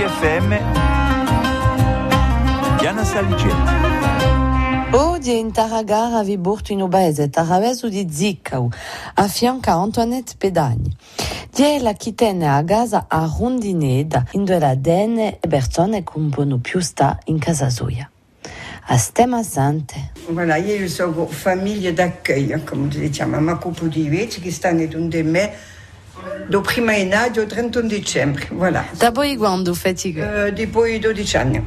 RCFM Diana Saligeti. Oggi in Taragara vi porto in obese Taravesu di Ziccau, a fianco a Antoinette Pedagni. Die la chitene a casa a Rondineda, in due la dene e persone che un po' più sta in casa sua. A stemma sante. Voilà, io sono famiglia d'accueil, come diciamo, ma couple di veci che stanno donde me do prima gennaio al 31 dicembre, voilà. Da poi quando fate? Uh, dopo i 12 anni.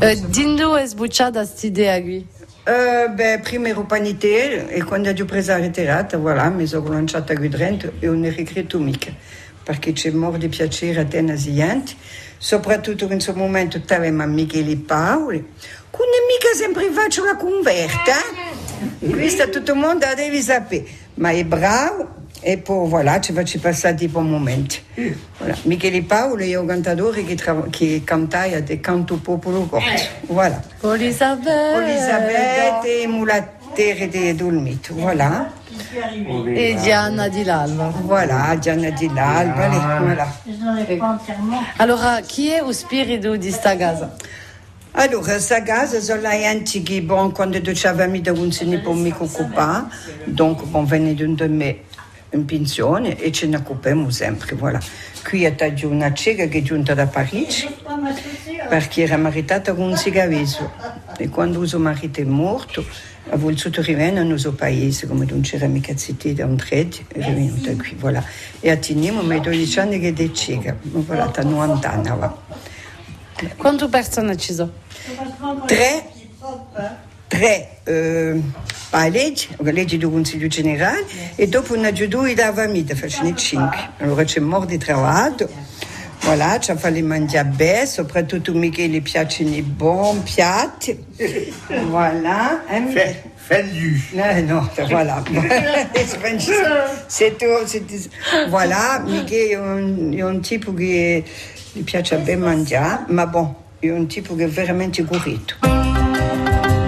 Uh, Dindo è sbucciata st'idea qui? Uh, beh, prima ero panitiere e quando ho preso la ritirata, voilà, mi sono lanciata qui dentro e non ho regretto mica, perché c'è molto di piacere a te gente, soprattutto in questo momento avevamo Michele Paoli, con mica sempre faccio la converta, eh? questo tutto il mondo la devi sapere, ma è bravo e poi voilà, ci faccio passare di buon momento. Voilà. Michele Paolo è un cantatore che, tra- che cantava del canto popolo corto. Voilà. Elisabetta. Elisabetta e mulattere di Dolmito, voilà. E Diana di l'Alba. Voilà, Gianna di l'Alba, lì, voilà. Allora, chi è lo spirito di sta casa? Allora, sta casa sono la gente che, bon, quando dicevamo da un se ne può mica occupare, donc, bon, venne da me in pensione e ce ne occupiamo sempre, voilà. Qui è una cieca che è giunta da Parigi, perché era maritata con un cigaveso. E quando suo marito è morto, ha voluto rimanere nel nostro paese, come non c'era mica zitti da un trade, è venuta qui, voilà. E a teniamo ma 12 anni che è cieca, voilà, da 90 anni. va. Quante persone ci sono? Tre, tre eh, a legi, legi do General, e dopo un ajudu e dava mita, facendo cinque. Allora c'è morte di lavoro, voilà, ci ha fatto le soprattutto Michele piace i piatti, voilà. Fendu. Non, non, voilà. c'est tout. Voilà, Mickey è un, è un tipo che gli piace bon, è un tipo che.